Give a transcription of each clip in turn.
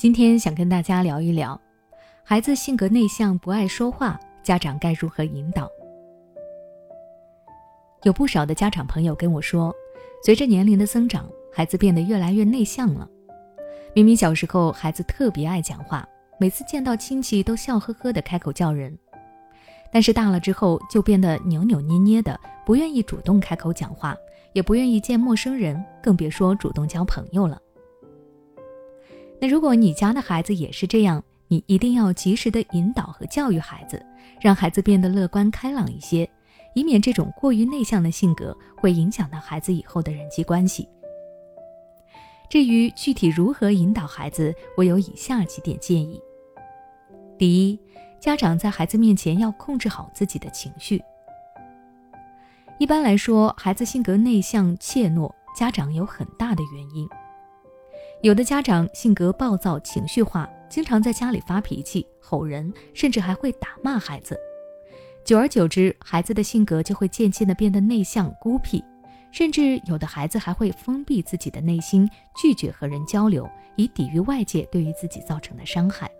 今天想跟大家聊一聊，孩子性格内向不爱说话，家长该如何引导？有不少的家长朋友跟我说，随着年龄的增长，孩子变得越来越内向了。明明小时候孩子特别爱讲话，每次见到亲戚都笑呵呵的开口叫人，但是大了之后就变得扭扭捏捏的，不愿意主动开口讲话，也不愿意见陌生人，更别说主动交朋友了。那如果你家的孩子也是这样，你一定要及时的引导和教育孩子，让孩子变得乐观开朗一些，以免这种过于内向的性格会影响到孩子以后的人际关系。至于具体如何引导孩子，我有以下几点建议：第一，家长在孩子面前要控制好自己的情绪。一般来说，孩子性格内向怯懦，家长有很大的原因。有的家长性格暴躁、情绪化，经常在家里发脾气、吼人，甚至还会打骂孩子。久而久之，孩子的性格就会渐渐的变得内向、孤僻，甚至有的孩子还会封闭自己的内心，拒绝和人交流，以抵御外界对于自己造成的伤害。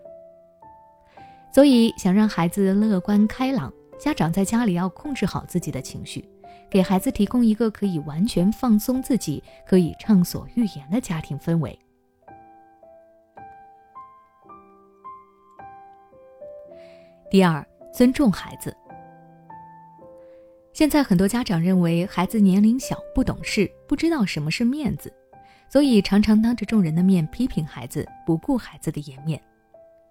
所以，想让孩子乐观开朗，家长在家里要控制好自己的情绪，给孩子提供一个可以完全放松自己、可以畅所欲言的家庭氛围。第二，尊重孩子。现在很多家长认为孩子年龄小，不懂事，不知道什么是面子，所以常常当着众人的面批评孩子，不顾孩子的颜面。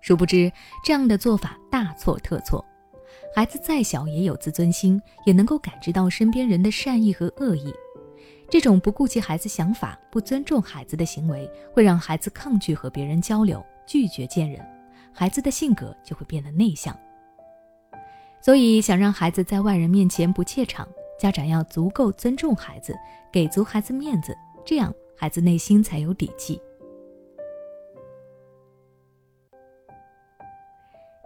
殊不知，这样的做法大错特错。孩子再小也有自尊心，也能够感知到身边人的善意和恶意。这种不顾及孩子想法、不尊重孩子的行为，会让孩子抗拒和别人交流，拒绝见人，孩子的性格就会变得内向。所以，想让孩子在外人面前不怯场，家长要足够尊重孩子，给足孩子面子，这样孩子内心才有底气。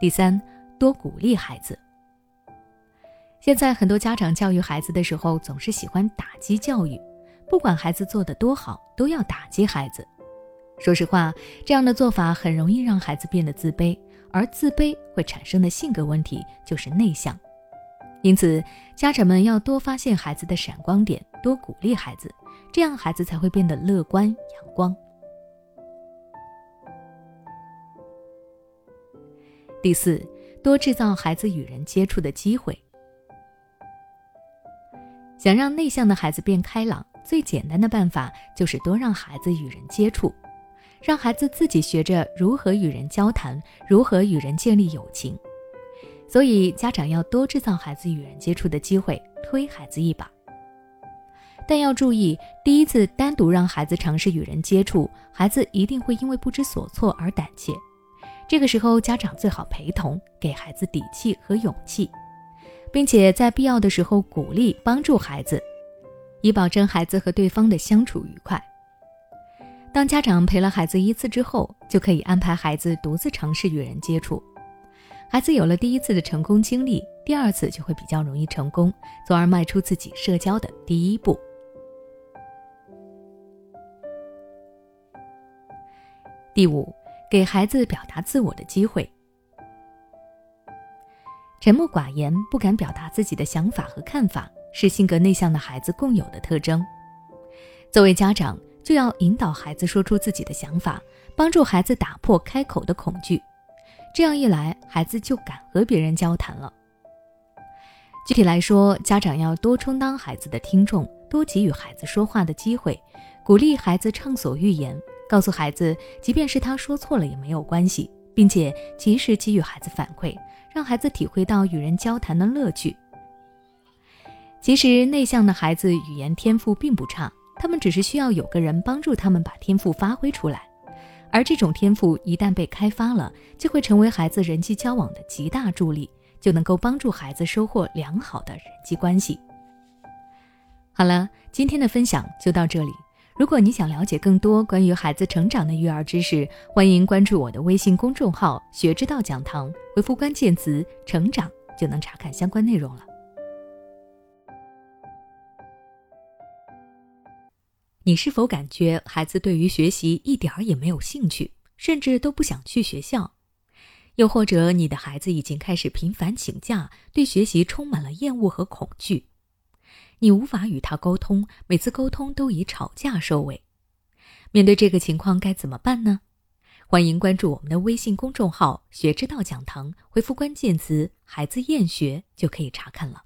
第三，多鼓励孩子。现在很多家长教育孩子的时候，总是喜欢打击教育，不管孩子做的多好，都要打击孩子。说实话，这样的做法很容易让孩子变得自卑。而自卑会产生的性格问题就是内向，因此家长们要多发现孩子的闪光点，多鼓励孩子，这样孩子才会变得乐观阳光。第四，多制造孩子与人接触的机会。想让内向的孩子变开朗，最简单的办法就是多让孩子与人接触。让孩子自己学着如何与人交谈，如何与人建立友情。所以，家长要多制造孩子与人接触的机会，推孩子一把。但要注意，第一次单独让孩子尝试与人接触，孩子一定会因为不知所措而胆怯。这个时候，家长最好陪同，给孩子底气和勇气，并且在必要的时候鼓励帮助孩子，以保证孩子和对方的相处愉快。当家长陪了孩子一次之后，就可以安排孩子独自尝试与人接触。孩子有了第一次的成功经历，第二次就会比较容易成功，从而迈出自己社交的第一步。第五，给孩子表达自我的机会。沉默寡言、不敢表达自己的想法和看法，是性格内向的孩子共有的特征。作为家长，就要引导孩子说出自己的想法，帮助孩子打破开口的恐惧。这样一来，孩子就敢和别人交谈了。具体来说，家长要多充当孩子的听众，多给予孩子说话的机会，鼓励孩子畅所欲言，告诉孩子，即便是他说错了也没有关系，并且及时给予孩子反馈，让孩子体会到与人交谈的乐趣。其实，内向的孩子语言天赋并不差。他们只是需要有个人帮助他们把天赋发挥出来，而这种天赋一旦被开发了，就会成为孩子人际交往的极大助力，就能够帮助孩子收获良好的人际关系。好了，今天的分享就到这里。如果你想了解更多关于孩子成长的育儿知识，欢迎关注我的微信公众号“学之道讲堂”，回复关键词“成长”就能查看相关内容了。你是否感觉孩子对于学习一点儿也没有兴趣？甚至都不想去学校；又或者你的孩子已经开始频繁请假，对学习充满了厌恶和恐惧。你无法与他沟通，每次沟通都以吵架收尾。面对这个情况该怎么办呢？欢迎关注我们的微信公众号“学之道讲堂”，回复关键词“孩子厌学”就可以查看了。